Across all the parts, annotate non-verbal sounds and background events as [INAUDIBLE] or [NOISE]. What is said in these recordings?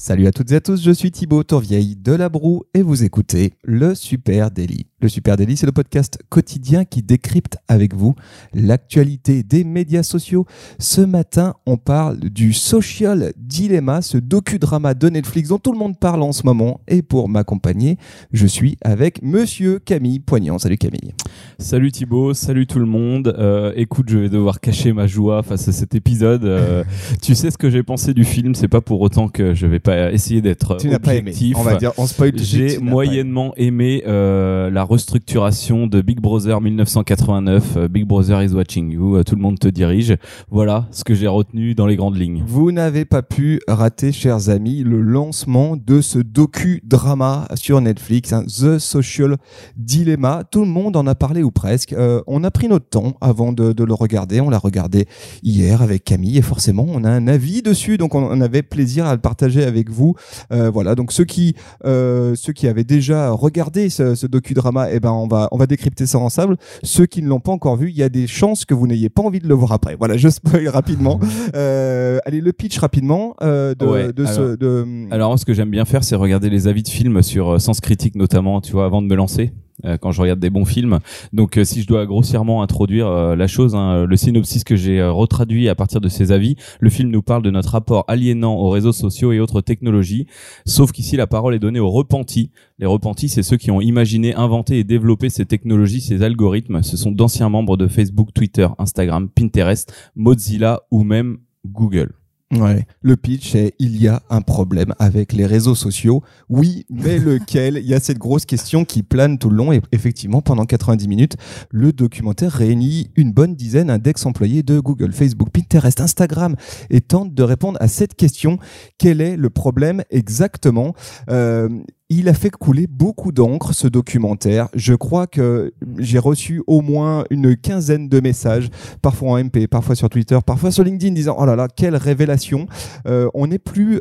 Salut à toutes et à tous, je suis Thibaut Tourvieille de La Broue et vous écoutez le Super Daily. Le Super Daily, c'est le podcast quotidien qui décrypte avec vous l'actualité des médias sociaux. Ce matin, on parle du Social Dilemma, ce docudrama de Netflix dont tout le monde parle en ce moment. Et pour m'accompagner, je suis avec Monsieur Camille Poignant. Salut Camille. Salut Thibaut, salut tout le monde. Euh, écoute, je vais devoir cacher ma joie face à cet épisode. Euh, [LAUGHS] tu sais ce que j'ai pensé du film, c'est pas pour autant que je vais pas essayer d'être n'as pas objectif. On va dire, on spoil J'ai moyennement aimé euh, la restructuration de Big Brother 1989. euh, Big Brother is watching you. euh, Tout le monde te dirige. Voilà ce que j'ai retenu dans les grandes lignes. Vous n'avez pas pu rater, chers amis, le lancement de ce docu-drama sur Netflix, hein, The Social Dilemma. Tout le monde en a parlé ou presque. Euh, on a pris notre temps avant de, de le regarder. On l'a regardé hier avec Camille et forcément, on a un avis dessus. Donc, on, on avait plaisir à le partager avec vous. Euh, voilà. Donc, ceux qui, euh, ceux qui avaient déjà regardé ce, ce docu-drama, eh ben, on va, on va décrypter ça ensemble. Ceux qui ne l'ont pas encore vu, il y a des chances que vous n'ayez pas envie de le voir après. Voilà, je spoil [LAUGHS] rapidement. Euh, allez, le pitch rapidement de, Ouais, de ce. alors- De... Alors, ce que j'aime bien faire, c'est regarder les avis de films sur Sens Critique notamment, tu vois, avant de me lancer. Euh, quand je regarde des bons films. Donc, euh, si je dois grossièrement introduire euh, la chose, hein, le synopsis que j'ai retraduit à partir de ces avis, le film nous parle de notre rapport aliénant aux réseaux sociaux et autres technologies. Sauf qu'ici, la parole est donnée aux repentis. Les repentis, c'est ceux qui ont imaginé, inventé et développé ces technologies, ces algorithmes. Ce sont d'anciens membres de Facebook, Twitter, Instagram, Pinterest, Mozilla ou même Google. Ouais. Le pitch est il y a un problème avec les réseaux sociaux. Oui, mais [LAUGHS] lequel? Il y a cette grosse question qui plane tout le long et effectivement pendant 90 minutes, le documentaire réunit une bonne dizaine d'ex-employés de Google, Facebook, Pinterest, Instagram et tente de répondre à cette question quel est le problème exactement? Euh, il a fait couler beaucoup d'encre ce documentaire. Je crois que j'ai reçu au moins une quinzaine de messages, parfois en MP, parfois sur Twitter, parfois sur LinkedIn, disant oh là là quelle révélation. Euh, on est plus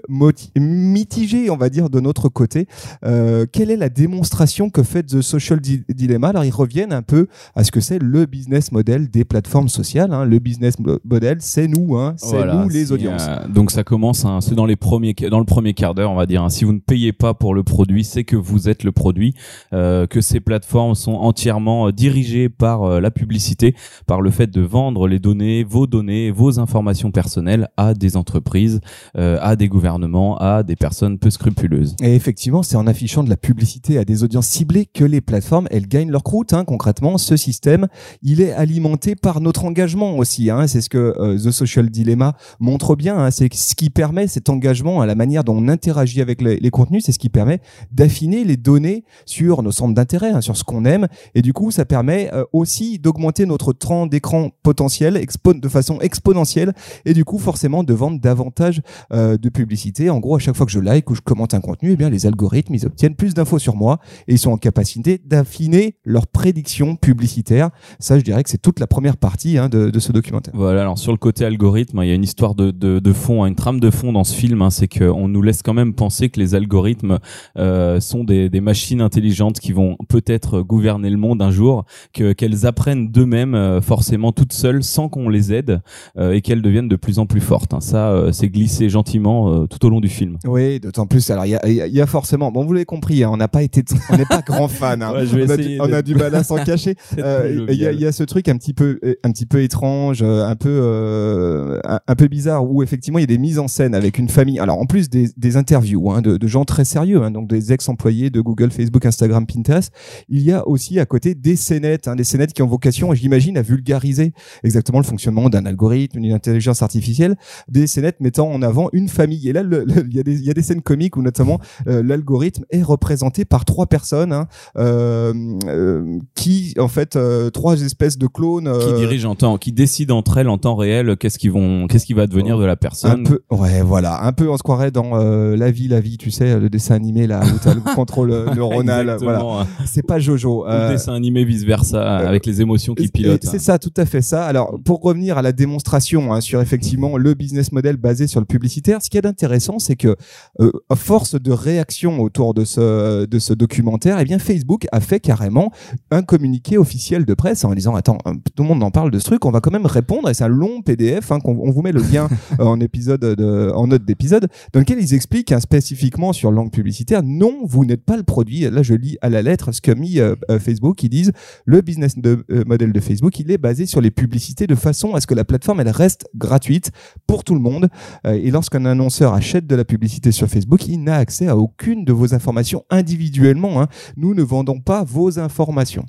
mitigé, on va dire, de notre côté. Euh, quelle est la démonstration que fait The Social Di- Dilemma? Alors ils reviennent un peu à ce que c'est le business model des plateformes sociales. hein. Le business mo- model, c'est nous, hein. c'est Voilà, nous les audiences. euh, donc ça commence, hein, c'est dans les premiers, dans le premier quart d'heure, on va dire. hein. si vous ne payez pas pour le produit, c'est que vous êtes le produit, euh, que ces plateformes sont entièrement euh, dirigées par euh, la publicité, par le fait de vendre les données, vos données, vos informations personnelles à des entreprises, à des gouvernements, à des personnes peu scrupuleuses. Et effectivement, c'est en affichant de la publicité à des audiences ciblées que les plateformes, elles gagnent leur croûte. Hein. Concrètement, ce système, il est alimenté par notre engagement aussi. Hein. C'est ce que The Social Dilemma montre bien. Hein. C'est ce qui permet cet engagement à la manière dont on interagit avec les, les contenus. C'est ce qui permet d'affiner les données sur nos centres d'intérêt, hein, sur ce qu'on aime. Et du coup, ça permet euh, aussi d'augmenter notre temps d'écran potentiel de façon exponentielle. Et du coup, forcément, de vendre davantage euh, de publicité. En gros, à chaque fois que je like ou je commente un contenu, eh bien, les algorithmes, ils obtiennent plus d'infos sur moi et ils sont en capacité d'affiner leurs prédictions publicitaires. Ça, je dirais que c'est toute la première partie hein, de, ce documentaire. Voilà, alors sur le côté algorithme, il y a une histoire de, fond, hein, une trame de fond dans ce film, hein, c'est qu'on nous laisse quand même penser que les algorithmes euh, sont des, des machines intelligentes qui vont peut-être gouverner le monde un jour, que qu'elles apprennent d'eux-mêmes euh, forcément toutes seules sans qu'on les aide euh, et qu'elles deviennent de plus en plus fortes. hein. Ça, euh, c'est glissé gentiment euh, tout au long du film. Oui, d'autant plus. Alors, il y a, y forcément. Bon, vous l'avez compris, hein, on n'a pas été, on n'est pas grand fan. hein. [LAUGHS] Ouais, je vais on, a du, on a d'être- du mal à s'en cacher. [LAUGHS] Euh, Il y, a- y ce truc un petit peu, euh, un petit peu étrange, euh, un peu, euh, un, peu bizarre, où effectivement il y a des mises en scène avec une famille. Alors, en plus des, des interviews de, de gens très sérieux, donc des ex-employés de Google, Facebook, Instagram, Pinterest. Il y a aussi à côté des scénettes, hein, des scénettes qui ont vocation, j'imagine, à vulgariser exactement le fonctionnement d'un algorithme, d'une intelligence artificielle, des scénettes mettant en avant une famille. Et là, il y, a des- il y a des scènes comiques où notamment euh, l'algorithme est représenté par trois personnes hein, euh, euh, qui, en fait, euh, trois espèces de clones. Qui dirigent en temps, qui décident entre elles en temps réel qu'est-ce qui vont, qu'est-ce qui va devenir de la un personne. peu, ouais, voilà, un peu, on se croirait dans La vie, la vie, tu sais, le dessin animé là, où tu as le contrôle euh, [LAUGHS] neuronal. voilà. Exactement. C'est pas Jojo. Euh, dessin animé vice versa euh, avec les émotions qui pilotent. C'est ça, tout à fait ça. Alors, pour revenir à la démonstration hein, sur effectivement le business model basé sur le publicitaire, ce qui est intéressant, c'est que euh, à force de réaction autour de ce de ce documentaire, eh bien Facebook a fait carrément un communiqué officiel de presse en disant attends, euh, tout le monde en parle de ce truc, on va quand même répondre et c'est un long PDF. Hein, qu'on- on vous met le lien [LAUGHS] euh, en épisode de, en note d'épisode dans lequel ils expliquent hein, spécifiquement sur langue publicitaire non, vous n'êtes pas le produit. Là, je lis à la lettre ce qu'a mis euh, euh, Facebook. Ils disent le business euh, model de Facebook, il est basé sur les publicités de façon à ce que la plateforme reste gratuite pour tout le monde. Et lorsqu'un annonceur achète de la publicité sur Facebook, il n'a accès à aucune de vos informations individuellement. hein. Nous ne vendons pas vos informations.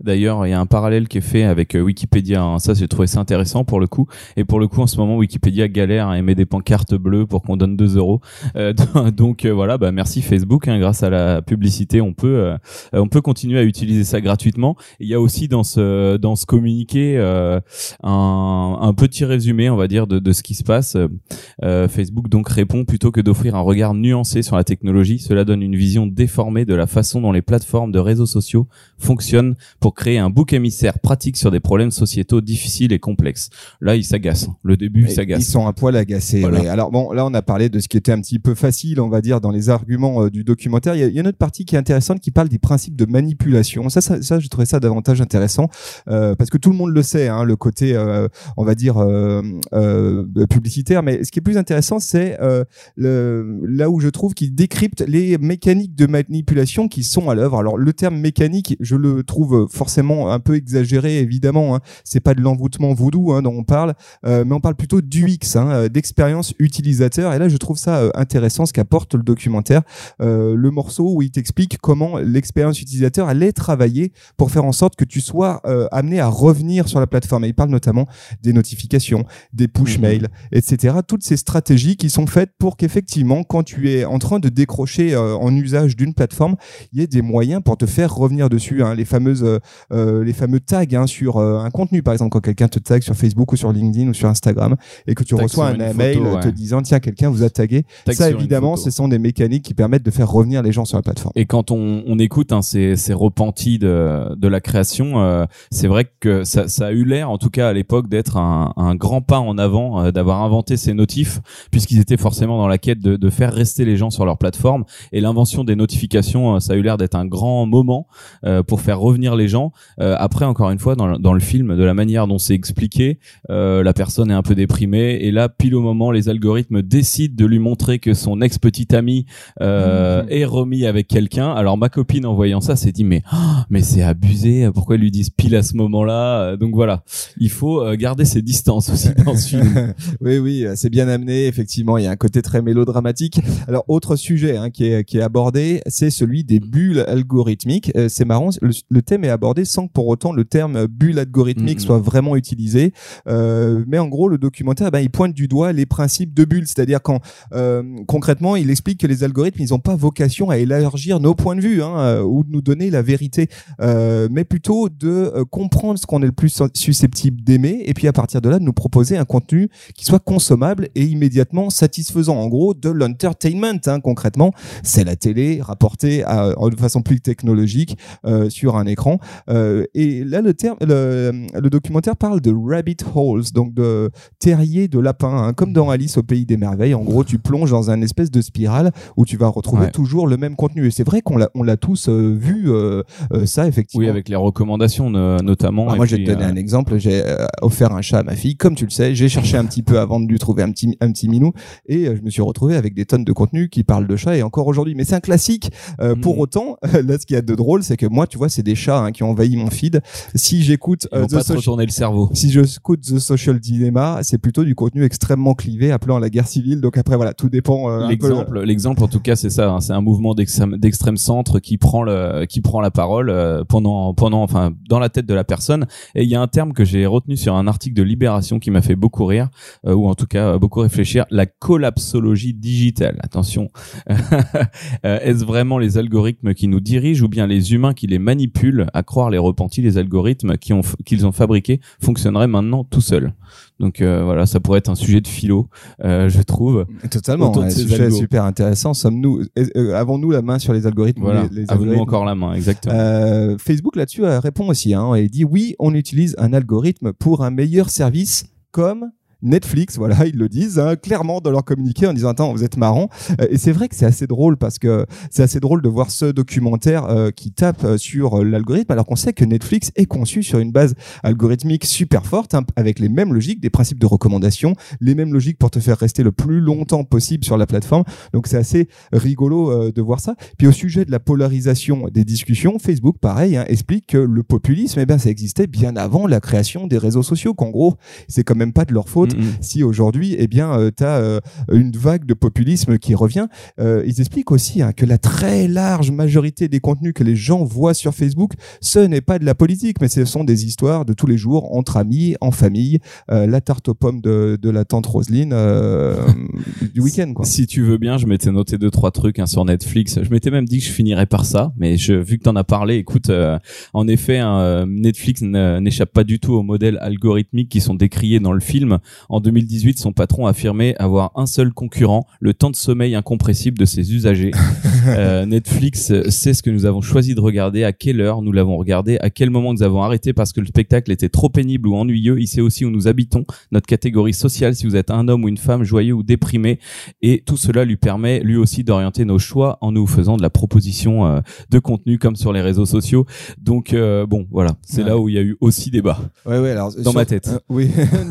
D'ailleurs, il y a un parallèle qui est fait avec euh, Wikipédia. hein. Ça, j'ai trouvé ça intéressant pour le coup. Et pour le coup, en ce moment, Wikipédia galère à émettre des pancartes bleues pour qu'on donne 2 euros. Euh, [LAUGHS] donc euh, voilà, bah merci Facebook. hein. grâce à la publicité, on peut euh, on peut continuer à utiliser ça gratuitement. Il y a aussi dans ce dans ce communiqué un, un petit résumé, on va dire, de, de ce qui se passe. Facebook donc répond plutôt que d'offrir un regard nuancé sur la technologie, cela donne une vision déformée de la façon dont les plateformes de réseaux sociaux fonctionnent pour créer un bouc émissaire pratique sur des problèmes sociétaux difficiles et complexes. Là, il s'agace. Le début, il Et Ils sont un poil agacés. Voilà. ouais. Alors bon, là on a parlé de ce qui était un petit peu facile, on va dire, dans les arguments euh, du documentaire. Il y, a, il y a une autre partie qui est intéressante qui parle des principes de manipulation. Ça, ça, ça j'ai trouvé ça davantage intéressant euh, parce que tout le monde le sait, hein, le côté, euh, on va dire, euh, euh, publicitaire. Mais ce qui est plus intéressant, c'est euh, là où je trouve qu'il décrypte les mécaniques de manipulation qui sont à l'œuvre. Alors le terme mécanique, je le trouve forcément un peu exagéré, évidemment. Hein. C'est pas de l'envoûtement voodoo hein, dont on parle, euh, mais on parle plutôt d'UX, hein, euh, d'expérience utilisateur. Et là, je trouve ça euh, intéressant ce qu'apporte le documentaire, euh, le morceau où il t'explique comment l'expérience utilisateur allait travailler pour faire en sorte que tu sois euh, amené à revenir sur la plateforme. Et il parle notamment des notifications, des push Mhm. mails, etc. Toutes ces stratégies qui sont faites pour qu'effectivement, quand tu es en train de décrocher euh, en usage d'une plateforme, il y ait des moyens pour te faire revenir dessus. hein. Les fameuses, euh, euh, les fameux tags hein, sur euh, un contenu, par exemple, quand quelqu'un te tag sur Facebook ou sur LinkedIn ou sur Instagram et que tu Tag reçois un mail photo, te ouais. disant tiens quelqu'un vous a tagué. Tag ça évidemment, ce sont des mécaniques qui permettent de faire revenir les gens sur la plateforme. Et quand on, on écoute hein, ces, ces repentis de, de la création, euh, c'est vrai que ça, ça a eu l'air, en tout cas à l'époque, d'être un, un grand pas en avant, d'avoir inventé ces notifs, puisqu'ils étaient forcément dans la quête de, de faire rester les gens sur leur plateforme. Et l'invention des notifications, ça a eu l'air d'être un grand moment pour faire revenir les gens. Euh, après, encore une fois, dans, le- dans le film, de la manière dont c'est expliqué, euh, la personne est un peu déprimée. Et là, pile au moment, les algorithmes décident de lui montrer que son ex-petite amie euh, [LAUGHS] est remis avec quelqu'un. Alors ma copine en voyant ça s'est dit mais ah, mais c'est abusé. Pourquoi ils lui disent pile à ce moment-là Donc voilà, il faut garder ses distances aussi [LAUGHS] dans ce film. oui, oui, c'est bien amené. Effectivement, il y a un côté très mélodramatique. Alors, autre sujet hein, qui, est, qui est abordé, c'est celui des bulles algorithmiques. C'est marrant, le, le thème est abordé sans que pour autant le terme bulle algorithmique Mhm. soit vraiment utilisé. Euh, mais en gros, le documentaire, ben, il pointe du doigt les principes de bulles, c'est-à-dire quand euh, concrètement, il explique que les algorithmes, ils n'ont pas vocation à élargir nos points de vue hein, euh, ou de nous donner la vérité, euh, mais plutôt de comprendre ce qu'on est le plus susceptible d'aimer et puis à partir de là de nous proposer un contenu qui soit consommable et immédiatement satisfaisant. En gros, de l'entertainment, hein, concrètement, c'est la télé rapportée à, de façon plus technologique sur un écran. Euh, et là, le, terme, le, le documentaire parle de rabbit holes, donc de terrier de lapin, hein, comme dans Alice au pays des merveilles. En gros, tu plonges dans un espèce de spirale où tu vas retrouver Ouais. toujours le même contenu. Et c'est vrai qu'on l'a, on l'a tous euh, vu euh, ça effectivement. Oui, avec les recommandations no- notamment. Ah, moi, je vais te donner un exemple. J'ai offert un chat à ma fille. Comme tu le sais, j'ai cherché un petit peu avant de lui trouver un petit, un petit minou. Et je me suis retrouvé avec des tonnes de contenu qui parlent de chats et encore aujourd'hui. Mais c'est un classique. Euh. Pour autant, [LAUGHS] là, ce qu'il y a de drôle, c'est que moi, tu vois, c'est des chats hein, qui ont envahi mon feed. Si j'écoute euh, The le cerveau. si je écoute The Social Dilemma, c'est plutôt du contenu extrêmement clivé, appelant à la guerre civile. Donc après, voilà, tout dépend. euh, L'exemple, l'exemple en tout cas, c'est ça. hein. c'est un mouvement d'extrême, d'extrême centre qui prend le, qui prend la parole euh, pendant, pendant, enfin, dans la tête de la personne. Et il y a un terme que j'ai retenu sur un article de Libération qui m'a fait beaucoup rire, euh, ou en tout cas euh, beaucoup réfléchir. La collapsologie digitale. Attention, [LAUGHS] Euh, est-ce vraiment les algorithmes qui nous dirigent ou bien les humains qui les manipulent? À croire les repentis, les algorithmes qu'ils ont, qu'ils ont fabriqués fonctionneraient maintenant tout seuls. Donc euh, voilà, ça pourrait être un sujet de philo, euh, je trouve. Totalement, un sujet super intéressant. Sommes-nous, euh, avons-nous la main sur les algorithmes Voilà, avons-nous encore la main, exactement. Facebook là-dessus répond aussi, hein, et dit oui, on utilise un algorithme pour un meilleur service comme Netflix, voilà, ils le disent hein, clairement dans leur communiqué en disant attends, vous êtes marrant. Euh, et c'est vrai que c'est assez drôle parce que c'est assez drôle de voir ce documentaire euh, qui tape euh, sur l'algorithme alors qu'on sait que Netflix est conçu sur une base algorithmique super forte hein, avec les mêmes logiques, des principes de recommandation, les mêmes logiques pour te faire rester le plus longtemps possible sur la plateforme. Donc c'est assez rigolo de voir ça. Puis au sujet de la polarisation des discussions, Facebook, pareil, hein, explique que le populisme, eh bien, ça existait bien avant la création des réseaux sociaux. Qu'en gros, c'est quand même pas de leur faute Mm-hmm. si aujourd'hui, eh bien, euh, tu as euh, une vague de populisme qui revient. Euh, ils expliquent aussi hein, que la très large majorité des contenus que les gens voient sur Facebook, ce n'est pas de la politique, mais ce sont des histoires de tous les jours entre amis, en famille, la tarte aux pommes de, de la tante Roselyne du [LAUGHS] week-end. Quoi. Si tu veux bien, je m'étais noté deux trois trucs hein, sur Netflix. Je m'étais même dit que je finirais par ça, mais je, vu que tu en as parlé, écoute, en effet, hein, Netflix n'échappe pas du tout aux modèles algorithmiques qui sont décriés dans le film. En 2018, son patron affirmait avoir un seul concurrent, le temps de sommeil incompressible de ses usagers. [LAUGHS] euh, Netflix sait ce que nous avons choisi de regarder, à quelle heure nous l'avons regardé, à quel moment nous avons arrêté parce que le spectacle était trop pénible ou ennuyeux. Il sait aussi où nous habitons, notre catégorie sociale, si vous êtes un homme ou une femme joyeux ou déprimé. Et tout cela lui permet lui aussi d'orienter nos choix en nous faisant de la proposition euh, de contenu comme sur les réseaux sociaux. Donc euh, bon, voilà, c'est là où il y a eu aussi débat. Ouais, ouais, alors, dans ma tête. Euh, oui.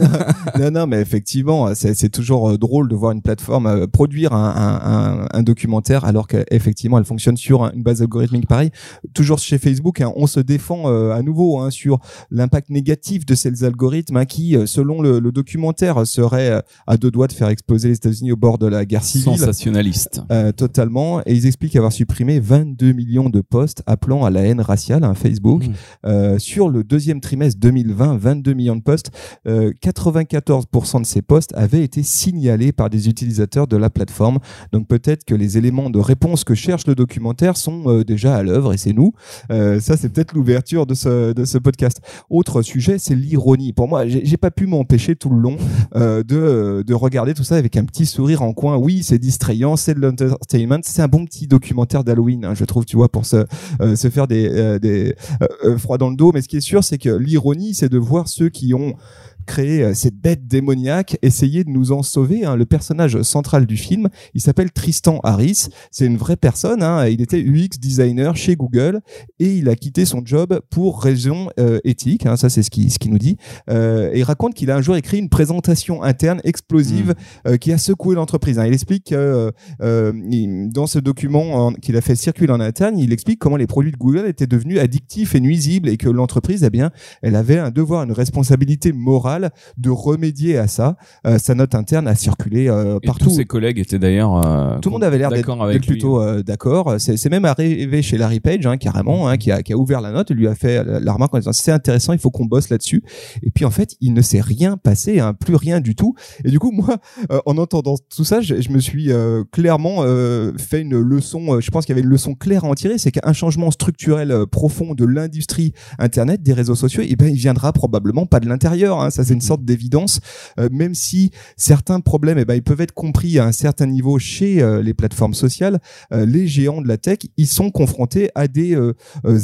[LAUGHS] non, non, mais effectivement, c'est toujours euh, drôle de voir une plateforme euh, produire un, un, un documentaire alors qu'effectivement elle fonctionne sur une base algorithmique pareil. Toujours chez Facebook, hein, on se défend euh, à nouveau hein, sur l'impact négatif de ces algorithmes hein, qui, selon le, le, documentaire, serait à deux doigts de faire exploser les États-Unis au bord de la guerre civile. Sensationnaliste. totalement. Et ils expliquent avoir supprimé 22 millions de posts appelant à la haine raciale, un Facebook. Mmh. sur le deuxième trimestre 2020, 22 millions de posts. 94 de ces postes avaient été signalés par des utilisateurs de la plateforme. Donc peut-être que les éléments de réponse que cherche le documentaire sont euh, déjà à l'œuvre et c'est nous. Euh, ça, c'est peut-être l'ouverture de ce, de ce podcast. Autre sujet, c'est l'ironie. Pour moi, j'ai pas pu m'empêcher tout le long euh, de, de regarder tout ça avec un petit sourire en coin. Oui, c'est distrayant, c'est de l'entertainment, c'est un bon petit documentaire d'Halloween, hein, je trouve, tu vois, pour se, se faire des, des froids dans le dos. Mais ce qui est sûr, c'est que l'ironie, c'est de voir ceux qui ont créer euh, cette bête démoniaque, essayer de nous en sauver. Hein. Le personnage central du film, il s'appelle Tristan Harris. C'est une vraie personne. Hein. Il était UX designer chez Google et il a quitté son job pour raison euh, éthique. Hein. Ça, c'est ce qu'il ce qui nous dit. Euh, et il raconte qu'il a un jour écrit une présentation interne explosive mmh. euh, qui a secoué l'entreprise. Il explique que dans ce document qu'il a fait circuler en interne, il explique comment les produits de Google étaient devenus addictifs et nuisibles et que l'entreprise, eh bien, elle avait un devoir, une responsabilité morale de remédier à ça. Euh, sa note interne a circulé euh, partout. tous ses collègues étaient d'ailleurs. Euh, Tout le monde avait l'air d'être plutôt d'accord. C'est même arrivé chez Larry Page, hein, carrément, hein, qui, a, qui, a, ouvert la note, lui a fait la remarque en disant c'est intéressant, il faut qu'on bosse là-dessus. Et puis en fait, il ne s'est rien passé, hein, plus rien du tout. Et du coup, moi, en entendant tout ça, je, je me suis clairement fait une leçon. je pense qu'il y avait une leçon claire à en tirer, c'est qu'un changement structurel profond de l'industrie Internet, des réseaux sociaux, et eh ben, il viendra probablement pas de l'intérieur. Hein, ça c'est une sorte d'évidence, euh, même si certains problèmes, eh ben, ils peuvent être compris à un certain niveau chez euh, les plateformes sociales. Euh, les géants de la tech, ils sont confrontés à des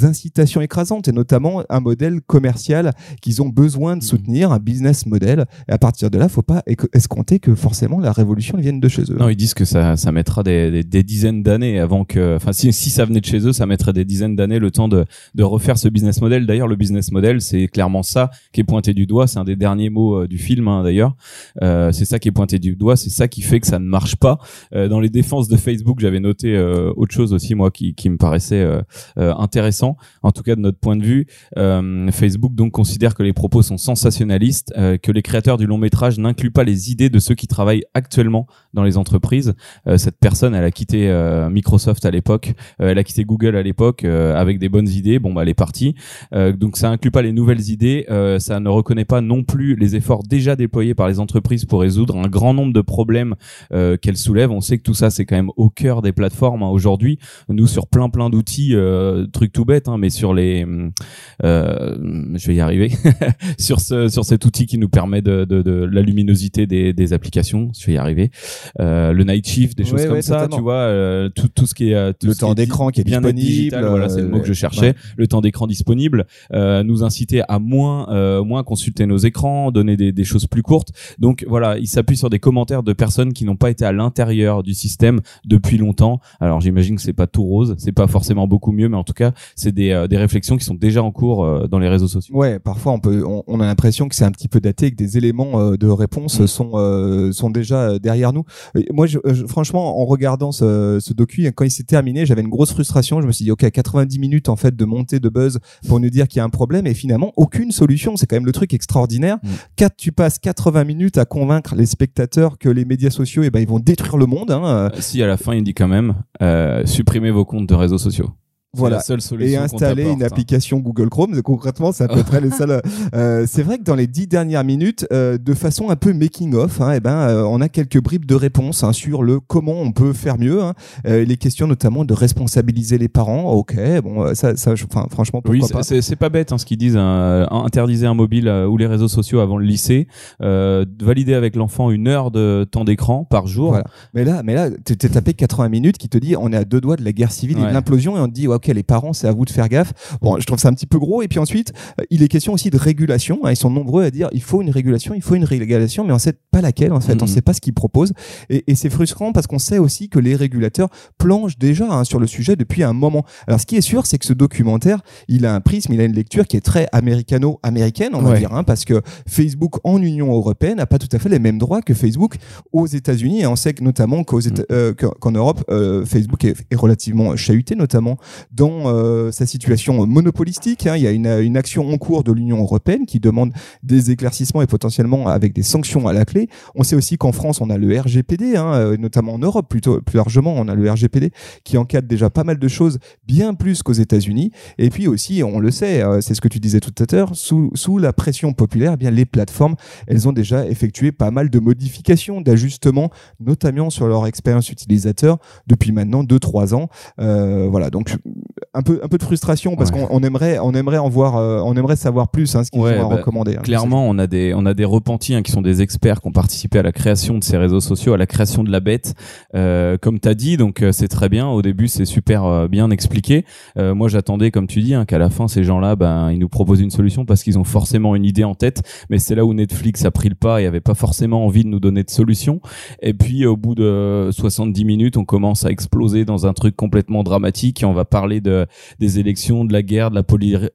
incitations écrasantes et notamment un modèle commercial qu'ils ont besoin de mmh. soutenir, un business model. Et à partir de là, faut pas escompter que forcément la révolution vienne de chez eux. Non, ils disent que ça, ça mettra des, des, dizaines d'années avant que, enfin, si, si ça venait de chez eux, ça mettrait des dizaines d'années le temps de, de refaire ce business model. D'ailleurs, le business model, c'est clairement ça qui est pointé du doigt. C'est un des derniers dernier mot euh, du film hein, d'ailleurs. Euh, c'est ça qui est pointé du doigt, c'est ça qui fait que ça ne marche pas. Euh, dans les défenses de Facebook, j'avais noté autre chose aussi moi qui, qui me paraissait intéressant, en tout cas de notre point de vue. Facebook donc considère que les propos sont sensationnalistes, que les créateurs du long métrage n'incluent pas les idées de ceux qui travaillent actuellement dans les entreprises. cette personne, elle a quitté Microsoft à l'époque, elle a quitté Google à l'époque avec des bonnes idées. Bon bah elle est partie. donc ça inclut pas les nouvelles idées, ça ne reconnaît pas non plus les efforts déjà déployés par les entreprises pour résoudre un grand nombre de problèmes euh, qu'elles soulèvent. On sait que tout ça, c'est quand même au cœur des plateformes hein. aujourd'hui. Nous, sur plein plein d'outils, euh, truc tout bête, hein, mais sur les, euh, je vais y arriver, [LAUGHS] sur ce sur cet outil qui nous permet de, de, de la luminosité des, des applications, je vais y arriver. Euh, le night shift, des choses Ouais, comme ouais, ça, totalement. tu vois, tout tout ce qui est tout Le ce temps d'écran qui est bien digital, disponible, voilà, c'est le mot que je cherchais. ouais. Le temps d'écran disponible, nous inciter à moins moins consulter nos écrans, donner des, des choses plus courtes. Donc voilà, il s'appuie sur des commentaires de personnes qui n'ont pas été à l'intérieur du système depuis longtemps. Alors j'imagine que c'est pas tout rose, c'est pas forcément beaucoup mieux, mais en tout cas c'est des, euh, des réflexions qui sont déjà en cours euh, dans les réseaux sociaux. Ouais, parfois on peut, on, on a l'impression que c'est un petit peu daté, et que des éléments euh, de réponse Mm. sont sont déjà derrière nous. Moi, je, je- franchement, en regardant ce, ce docu, quand il s'est terminé, j'avais une grosse frustration. Je me suis dit, ok, 90 minutes en fait de montée de buzz pour nous dire qu'il y a un problème, et finalement aucune solution. C'est quand même le truc extraordinaire. Mm. Quatre, tu passes 80 minutes à convaincre les spectateurs que les médias sociaux, eh ben, ils vont détruire le monde. Hein. Euh, si à la fin il dit quand même euh, supprimez vos comptes de réseaux sociaux. Voilà. la seule solution et installer une hein. application Google Chrome. Concrètement, c'est à peu [LAUGHS] près les seuls. Euh, c'est vrai que dans les dix dernières minutes, euh, de façon un peu making of, hein, eh ben, euh, on a quelques bribes de réponses hein, sur le comment on peut faire mieux. Hein. Euh, les questions notamment de responsabiliser les parents. Ok, bon, euh, ça, ça, enfin, franchement, pourquoi Oui, pas. c'est- pas bête hein, ce qu'ils disent. Hein, interdisez un mobile ou les réseaux sociaux avant le lycée. Euh, valider avec l'enfant une heure de temps d'écran par jour. Voilà. Mais là, mais là, t'es tapé 80 minutes qui te dit on est à deux doigts de la guerre civile et de l'implosion et on te dit ouais, ok les parents c'est à vous de faire gaffe. Bon, je trouve ça un petit peu gros et puis ensuite euh, il est question aussi de régulation. hein. ils sont nombreux à dire il faut une régulation, il faut une régulation, mais on sait pas laquelle en fait, on Mhm. sait pas ce qu'ils proposent et, et c'est frustrant parce qu'on sait aussi que les régulateurs planchent déjà hein, sur le sujet depuis un moment. Alors ce qui est sûr c'est que ce documentaire il a un prisme, il a une lecture qui est très américano-américaine on va Ouais. dire hein, parce que Facebook en Union européenne n'a pas tout à fait les mêmes droits que Facebook aux États-Unis et on sait que notamment Éta- euh, que- qu'en Europe euh, Facebook est, est relativement chahuté notamment dans euh, sa situation monopolistique hein. il y a une, une action en cours de l'Union européenne qui demande des éclaircissements et potentiellement avec des sanctions à la clé on sait aussi qu'en France on a le RGPD hein, euh, notamment en Europe plus largement on a le RGPD qui encadre déjà pas mal de choses bien plus qu'aux États-Unis et puis aussi on le sait euh, c'est ce que tu disais tout à l'heure sous, la pression populaire eh les plateformes elles ont déjà effectué pas mal de modifications, d'ajustements, notamment sur leur expérience utilisateur depuis maintenant 2-3 ans. Euh, voilà, un peu, un peu de frustration parce Ouais. qu'on on aimerait, on aimerait en voir, euh, on aimerait savoir plus hein, ce qu'ils Ouais, ont bah, recommander. hein. Clairement, on a des on a des repentis hein, qui sont des experts qui ont participé à la création de ces réseaux sociaux, à la création de la bête, euh, comme t'as dit. Donc euh, c'est très bien. Au début, c'est super euh, bien expliqué. Euh, moi, j'attendais, comme tu dis, hein, qu'à la fin, ces gens-là, ben, ils nous proposent une solution parce qu'ils ont forcément une idée en tête. Mais c'est là où Netflix a pris le pas et avait pas forcément envie de nous donner de solution. Et puis, au bout de 70 minutes, on commence à exploser dans un truc complètement dramatique et on va parler de des élections, de la guerre, de la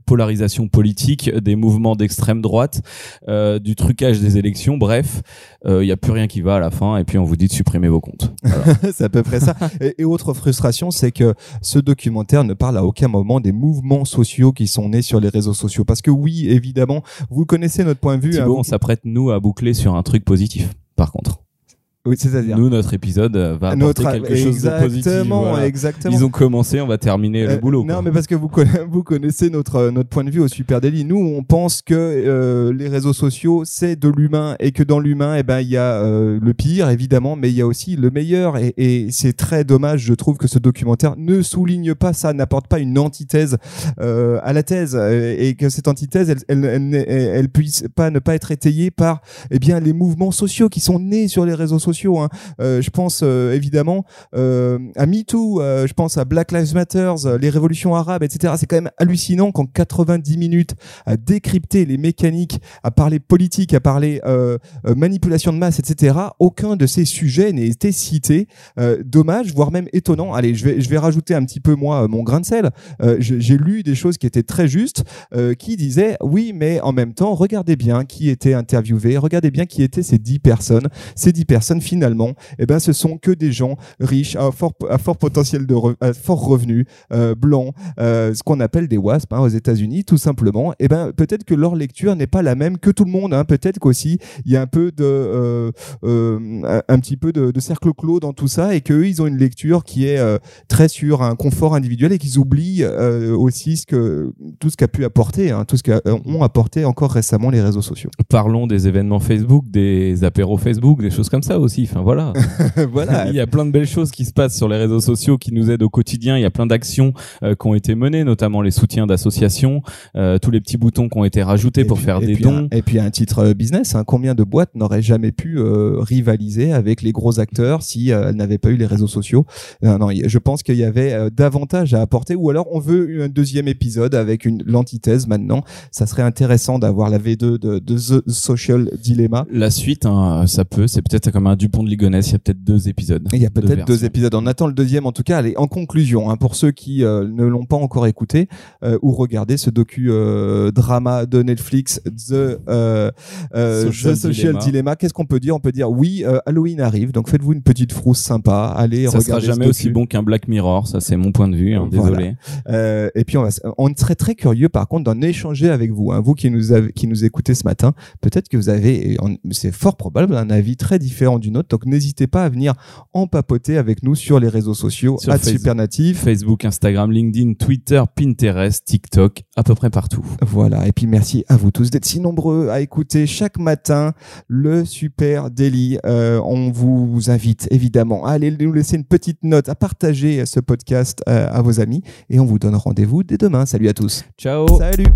polarisation politique, des mouvements d'extrême droite, euh, du trucage des élections. Bref, il n'y a plus rien qui va à la fin et puis on vous dit de supprimer vos comptes. [LAUGHS] c'est à peu près ça. [LAUGHS] Et, et autre frustration, c'est que ce documentaire ne parle à aucun moment des mouvements sociaux qui sont nés sur les réseaux sociaux. Parce que oui, évidemment, vous connaissez notre point de vue. hein, Thibaut, on s'apprête nous à boucler sur un truc positif. Par contre, oui, c'est-à-dire nous notre épisode euh, va apporter notre quelque chose de positif. exactement, voilà. exactement. Ils ont commencé, on va terminer Euh, le boulot. Non, quoi. mais parce que vous, conna- vous connaissez notre, euh, notre point de vue au Super Daily. Nous, on pense que euh, les réseaux sociaux, c'est de l'humain et que dans l'humain, eh ben, il y a euh, le pire, évidemment, mais il y a aussi le meilleur. Et, et c'est très dommage, je trouve, que ce documentaire ne souligne pas ça, n'apporte pas une antithèse euh, à la thèse euh, et que cette antithèse, elle, elle, elle- elle puisse pas ne pas être étayée par eh bien, les mouvements sociaux qui sont nés sur les réseaux sociaux. Hein. Euh, je pense euh, évidemment euh, à MeToo, je pense à Black Lives Matter, les révolutions arabes, etc. C'est quand même hallucinant qu'en 90 minutes à décrypter les mécaniques, à parler politique, à parler manipulation de masse, etc. Aucun de ces sujets n'ait été cité. Dommage, voire même étonnant. Allez, je vais, je vais rajouter un petit peu moi mon grain de sel. J'ai lu des choses qui étaient très justes, qui disaient oui, mais en même temps, regardez bien qui était interviewé, regardez bien qui étaient ces 10 personnes. Ces 10 personnes finalement, eh ben, ce sont que des gens riches, à fort, potentiel de à fort revenu, euh, blancs, euh, ce qu'on appelle des WASP hein, aux États-Unis, tout simplement. Eh ben, peut-être que leur lecture n'est pas la même que tout le monde. Hein. Peut-être qu'aussi il y a un peu de, euh, un petit peu de, cercle clos dans tout ça et qu'eux, ils ont une lecture qui est très sur un confort individuel et qu'ils oublient aussi tout ce qu'a pu apporter, hein, tout ce qu'ont apporté encore récemment les réseaux sociaux. Parlons des événements Facebook, des apéros Facebook, des choses comme ça aussi. Enfin voilà. [LAUGHS] voilà. il y a plein de belles choses qui se passent sur les réseaux sociaux qui nous aident au quotidien. Il y a plein d'actions euh, qui ont été menées, notamment les soutiens d'associations, euh, tous les petits boutons qui ont été rajoutés pour faire des dons. et puis un titre euh, business. Hein. Combien de boîtes n'auraient jamais pu rivaliser avec les gros acteurs si elles n'avaient pas eu les réseaux sociaux? Non, non je pense qu'il y avait davantage à apporter. Ou alors on veut un deuxième épisode avec une l'antithèse maintenant. Ça serait intéressant d'avoir la V2 de, de The Social Dilemma. La suite, hein, ça peut. C'est peut-être comme un Dupont de Ligonnès. Il y a peut-être deux épisodes. Il y a peut-être deux, épisodes. On attend le deuxième en tout cas. Allez, en conclusion, hein, pour ceux qui euh, ne l'ont pas encore écouté euh, ou regardé ce docu euh, drama de Netflix, The, Social, Social Dilemma, qu'est-ce qu'on peut dire? On peut dire oui, Halloween arrive, donc faites-vous une petite frousse sympa. Allez, ça sera jamais aussi bon qu'un Black Mirror. Ça, c'est mon point de vue. Hein, désolé. et puis on, va, on serait très curieux, par contre, d'en échanger avec vous. Hein, vous qui nous avez, qui nous écoutez ce matin, peut-être que vous avez, c'est fort probable, un avis très différent du nôtre. Donc n'hésitez pas à venir en papoter avec nous sur les réseaux sociaux, sur Supernative. Facebook, Instagram, LinkedIn, Twitter, Pinterest, TikTok, à peu près partout. Voilà. Et puis merci à vous tous d'être si nombreux à écouter chaque matin le Super Daily. Euh, on vous invite évidemment à aller nous laisser une petite note, à partager ce podcast euh, à vos amis et on vous donne rendez-vous dès demain. Salut à tous. Ciao. Salut.